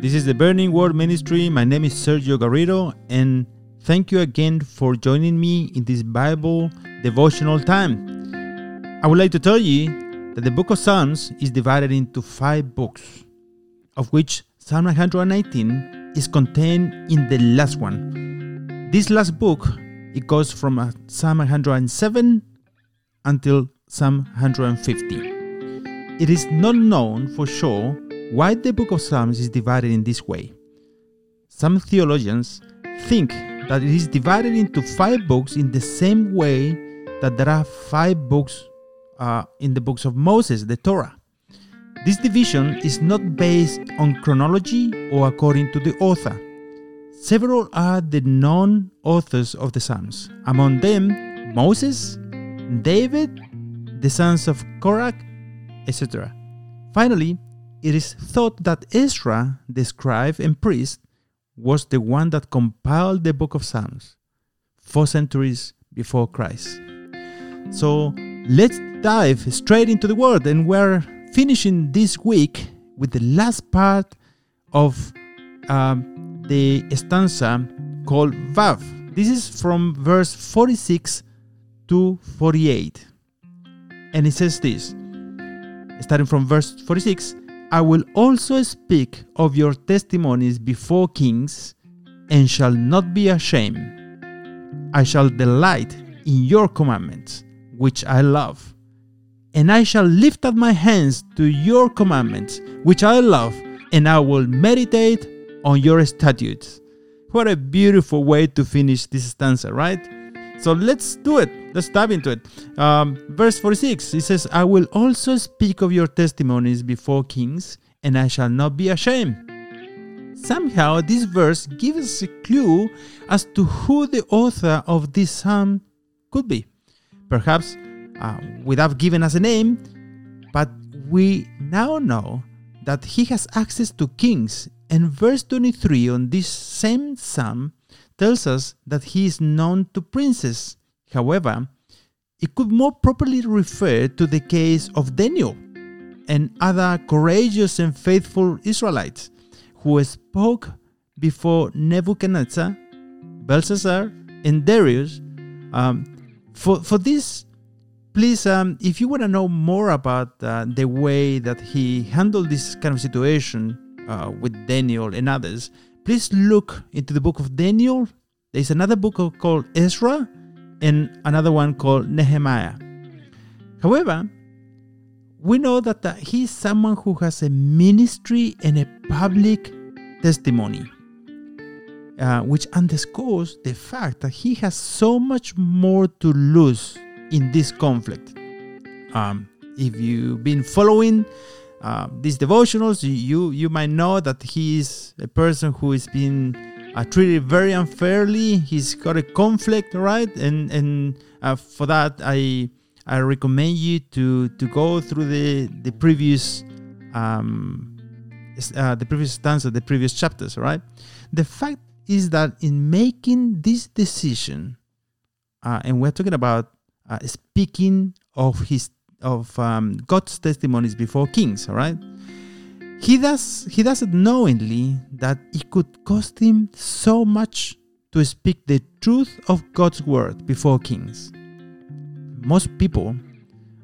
This is the Burning Word Ministry. My name is Sergio Garrido, and thank you again for joining me in this Bible devotional time. I would like to tell you that the book of Psalms is divided into five books, of which Psalm 119 is contained in the last one. This last book it goes from uh, Psalm 107 until Psalm 150. It is not known for sure why the book of Psalms is divided in this way. Some theologians think that it is divided into five books in the same way that there are five books uh, in the books of Moses, the Torah. This division is not based on chronology or according to the author. Several are the known authors of the Psalms, among them Moses, David, the sons of Korah, etc. Finally, it is thought that Ezra, the scribe and priest, was the one that compiled the book of Psalms four centuries before Christ. So let's dive straight into the word, and we're finishing this week with the last part of um, the stanza called Vav. This is from verse 46 to 48. And it says this, starting from verse 46 I will also speak of your testimonies before kings and shall not be ashamed. I shall delight in your commandments, which I love. And I shall lift up my hands to your commandments, which I love, and I will meditate on your statutes. What a beautiful way to finish this stanza, right? So let's do it. Let's dive into it. Um, verse 46 it says, I will also speak of your testimonies before kings, and I shall not be ashamed. Somehow, this verse gives us a clue as to who the author of this psalm could be. Perhaps uh, without giving us a name, but we now know that he has access to kings. And verse 23 on this same psalm tells us that he is known to princes. However, it could more properly refer to the case of Daniel and other courageous and faithful Israelites who spoke before Nebuchadnezzar, Belshazzar, and Darius. Um, for, for this, please, um, if you want to know more about uh, the way that he handled this kind of situation uh, with Daniel and others, please look into the book of Daniel. There's another book called Ezra and another one called Nehemiah. However, we know that uh, he's someone who has a ministry and a public testimony, uh, which underscores the fact that he has so much more to lose in this conflict. Um, if you've been following uh, these devotionals, you you might know that he is a person who is being uh, treated very unfairly. He's got a conflict, right? And and uh, for that, I I recommend you to to go through the the previous um, uh, the previous stanza, the previous chapters, right? The fact is that in making this decision, uh, and we're talking about uh, speaking of his of um, God's testimonies before kings, all right? He does he does it knowingly that it could cost him so much to speak the truth of God's word before kings. Most people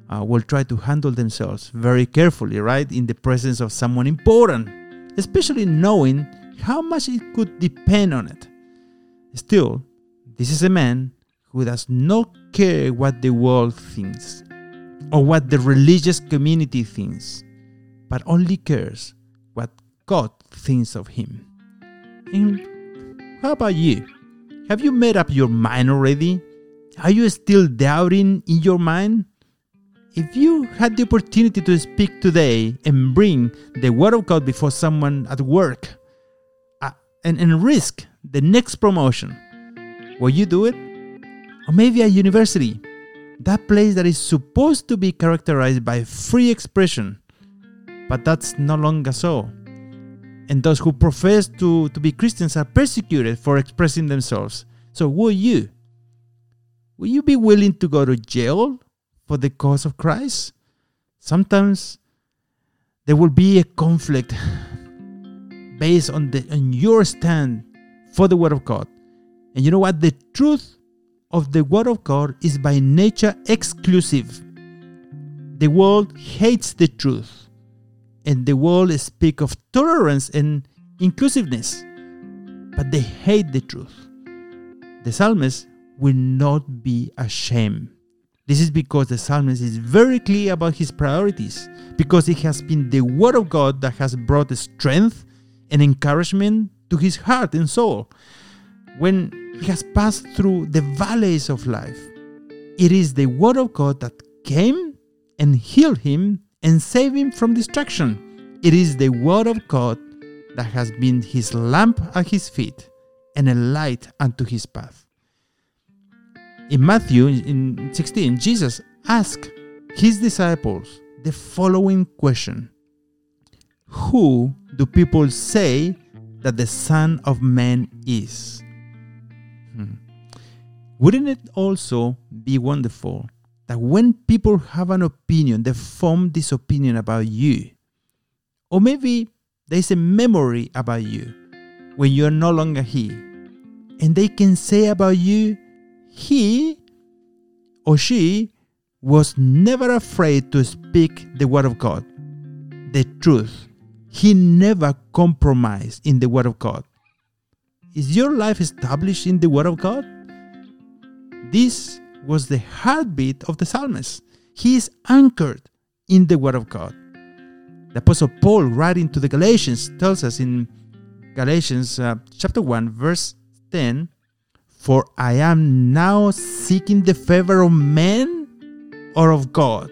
uh, will try to handle themselves very carefully, right, in the presence of someone important, especially knowing how much it could depend on it. Still, this is a man who does not care what the world thinks or what the religious community thinks, but only cares what God thinks of him. And how about you? Have you made up your mind already? Are you still doubting in your mind? If you had the opportunity to speak today and bring the Word of God before someone at work uh, and, and risk the next promotion, will you do it? Or maybe at university, that place that is supposed to be characterized by free expression, but that's no longer so. And those who profess to, to be Christians are persecuted for expressing themselves. So, will you? Will you be willing to go to jail for the cause of Christ? Sometimes there will be a conflict based on the on your stand for the word of God. And you know what? The truth of the word of God is by nature exclusive. The world hates the truth, and the world speaks of tolerance and inclusiveness, but they hate the truth. The psalmist will not be ashamed. This is because the psalmist is very clear about his priorities, because it has been the word of God that has brought strength and encouragement to his heart and soul. When he has passed through the valleys of life, it is the word of God that came and healed him and saved him from destruction. It is the word of God that has been his lamp at his feet and a light unto his path. In Matthew in 16, Jesus asked his disciples the following question Who do people say that the Son of Man is? Wouldn't it also be wonderful that when people have an opinion, they form this opinion about you? Or maybe there's a memory about you when you're no longer here, and they can say about you, he or she was never afraid to speak the word of God, the truth. He never compromised in the word of God. Is your life established in the word of God? This was the heartbeat of the psalmist. He is anchored in the word of God. The apostle Paul writing to the Galatians tells us in Galatians uh, chapter 1 verse 10 for I am now seeking the favor of men or of God,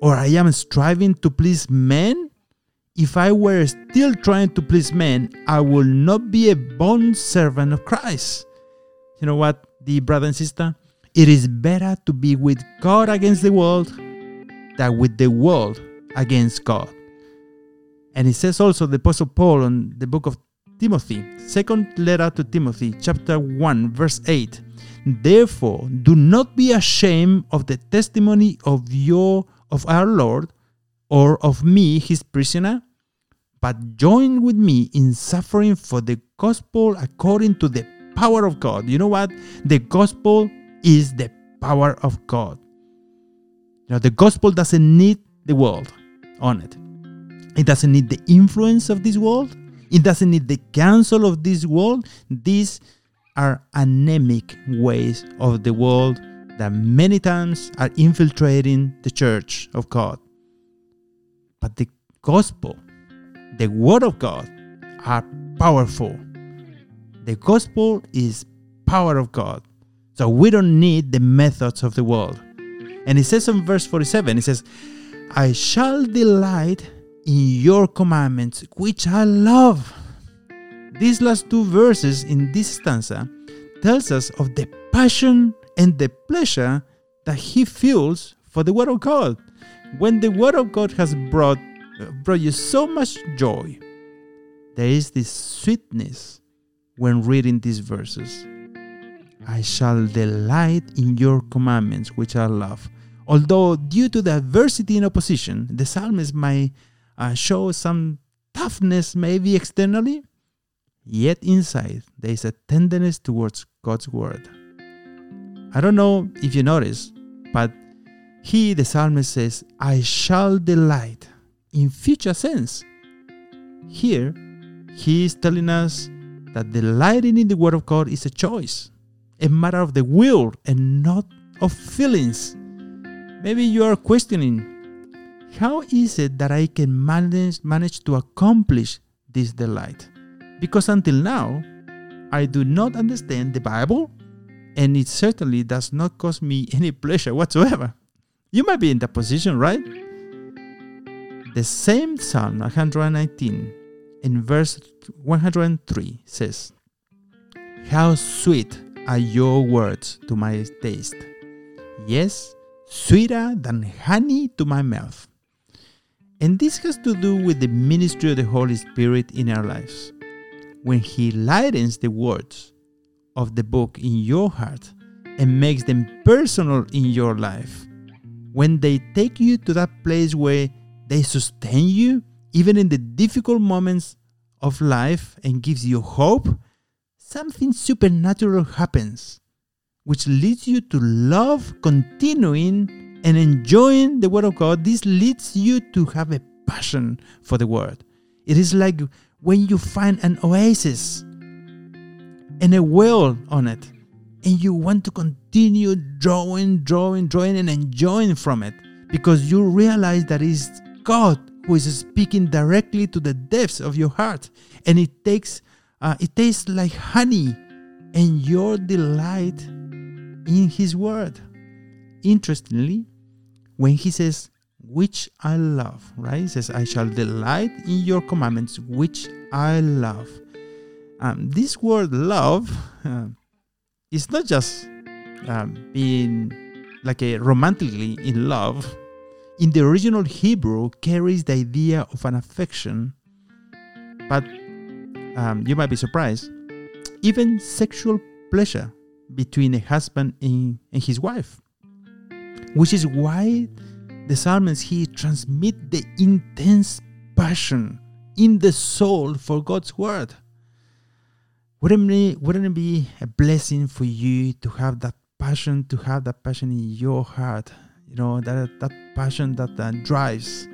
or I am striving to please men. If I were still trying to please men, I would not be a bond servant of Christ. You know what, the brother and sister? It is better to be with God against the world than with the world against God. And it says also the Apostle Paul in the book of Timothy, second letter to Timothy, chapter 1, verse 8. Therefore, do not be ashamed of the testimony of your of our Lord or of me, his prisoner, but join with me in suffering for the gospel according to the power of God. You know what? The gospel is the power of God. You know, the gospel doesn't need the world on it. It doesn't need the influence of this world. It doesn't need the counsel of this world. These are anemic ways of the world that many times are infiltrating the church of God. But the gospel, the word of God, are powerful. The gospel is power of God. So we don't need the methods of the world. And it says in verse 47, it says, I shall delight in your commandments, which I love. These last two verses in this stanza tells us of the passion and the pleasure that he feels for the word of God. When the word of God has brought brought you so much joy, there is this sweetness when reading these verses. I shall delight in your commandments, which I love. Although, due to the adversity and opposition, the psalmist might uh, show some toughness maybe externally, yet inside there is a tenderness towards God's word. I don't know if you notice, but he, the psalmist, says, I shall delight in future sense. Here, he is telling us that delighting in the word of God is a choice, a matter of the will and not of feelings. Maybe you are questioning how is it that I can manage, manage to accomplish this delight? Because until now, I do not understand the Bible, and it certainly does not cause me any pleasure whatsoever. You might be in that position, right? The same Psalm 119 in verse 103 says, How sweet are your words to my taste! Yes, sweeter than honey to my mouth. And this has to do with the ministry of the Holy Spirit in our lives. When He lightens the words of the book in your heart and makes them personal in your life, when they take you to that place where they sustain you, even in the difficult moments of life and gives you hope, something supernatural happens, which leads you to love continuing and enjoying the Word of God. This leads you to have a passion for the Word. It is like when you find an oasis and a well on it, and you want to continue drawing, drawing, drawing, and enjoying from it because you realize that it's God who is speaking directly to the depths of your heart, and it takes, uh, it tastes like honey, and your delight in His Word. Interestingly, when He says, "Which I love," right? He says, "I shall delight in your commandments, which I love." Um, this word "love" uh, is not just um, being like a romantically in love in the original Hebrew carries the idea of an affection, but um, you might be surprised, even sexual pleasure between a husband and, his wife, which is why the psalmist he transmit the intense passion in the soul for God's word. Wouldn't it, wouldn't it be a blessing for you to have that passion, to have that passion in your heart you know that that passion that uh, drives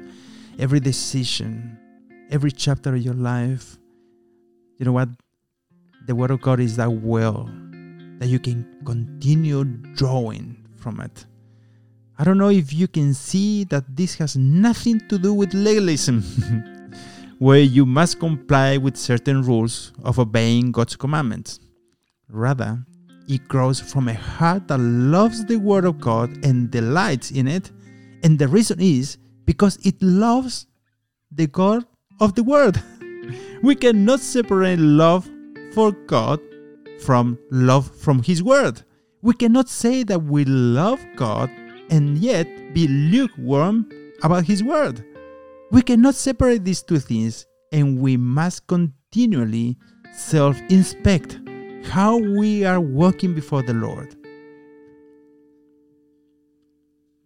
every decision every chapter of your life you know what? The word of god is that well that you can continue drawing from it. I don't know if you can see that this has nothing to do with legalism where you must comply with certain rules of obeying god's commandments. Rather it grows from a heart that loves the Word of God and delights in it. And the reason is because it loves the God of the Word. we cannot separate love for God from love from His Word. We cannot say that we love God and yet be lukewarm about His Word. We cannot separate these two things, and we must continually self inspect how we are walking before the Lord.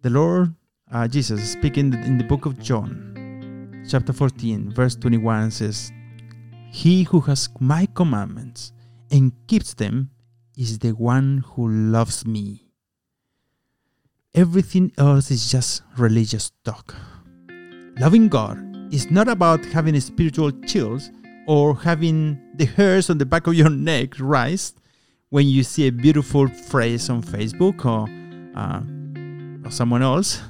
The Lord uh, Jesus speaking in the book of John, chapter 14, verse 21 says, He who has my commandments and keeps them is the one who loves me. Everything else is just religious talk. Loving God is not about having spiritual chills or having the hairs on the back of your neck rise when you see a beautiful phrase on Facebook or, uh, or someone else.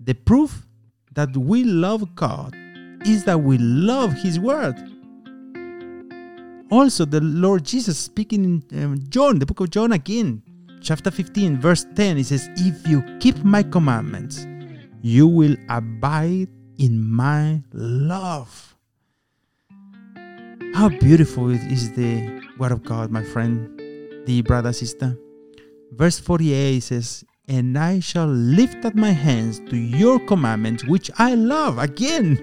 The proof that we love God is that we love His Word. Also, the Lord Jesus speaking in um, John, the book of John again, chapter 15, verse 10, he says, If you keep my commandments, you will abide in my love. How beautiful is the Word of God, my friend, the brother, sister. Verse 48 says, And I shall lift up my hands to your commandments, which I love, again,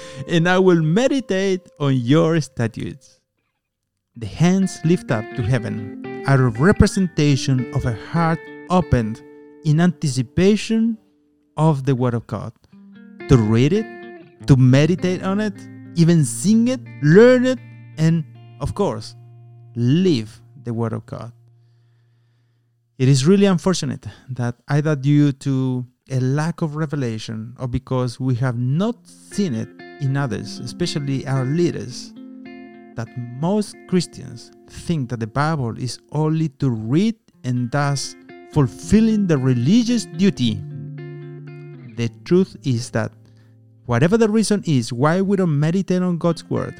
and I will meditate on your statutes. The hands lift up to heaven are a representation of a heart opened in anticipation of the Word of God. To read it, to meditate on it, even sing it, learn it, and of course, live the Word of God. It is really unfortunate that either due to a lack of revelation or because we have not seen it in others, especially our leaders, that most Christians think that the Bible is only to read and thus fulfilling the religious duty. The truth is that Whatever the reason is why we don't meditate on God's Word,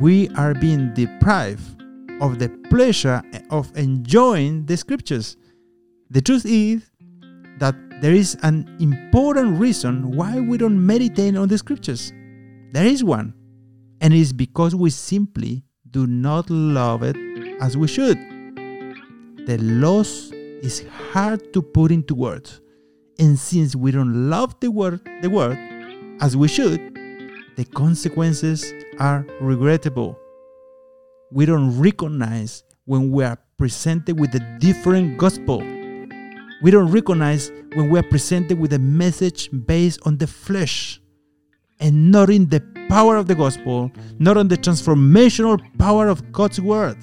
we are being deprived of the pleasure of enjoying the Scriptures. The truth is that there is an important reason why we don't meditate on the Scriptures. There is one, and it is because we simply do not love it as we should. The loss is hard to put into words, and since we don't love the word, the word, as we should, the consequences are regrettable. We don't recognize when we are presented with a different gospel. We don't recognize when we are presented with a message based on the flesh and not in the power of the gospel, not on the transformational power of God's word.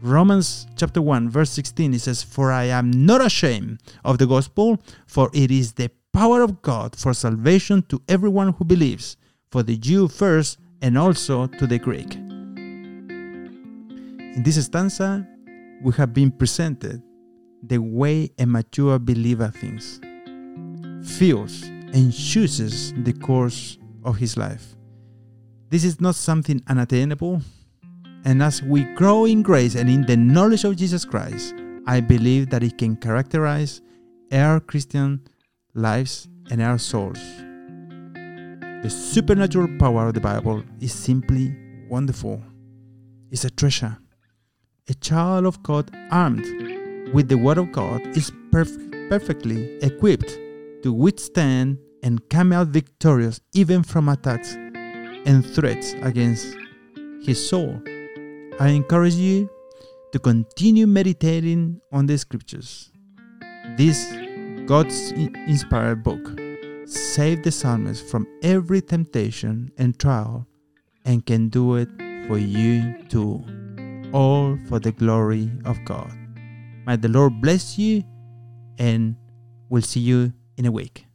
Romans chapter 1 verse 16 it says for I am not ashamed of the gospel for it is the power of God for salvation to everyone who believes for the Jew first and also to the Greek. In this stanza we have been presented the way a mature believer thinks, feels, and chooses the course of his life. This is not something unattainable, and as we grow in grace and in the knowledge of Jesus Christ, I believe that it can characterize our Christian lives and our souls. The supernatural power of the Bible is simply wonderful. It's a treasure. A child of God armed with the Word of God is perf- perfectly equipped to withstand and come out victorious even from attacks and threats against his soul. I encourage you to continue meditating on the scriptures. This God's inspired book saved the psalmist from every temptation and trial and can do it for you too, all for the glory of God. May the Lord bless you and we'll see you in a week.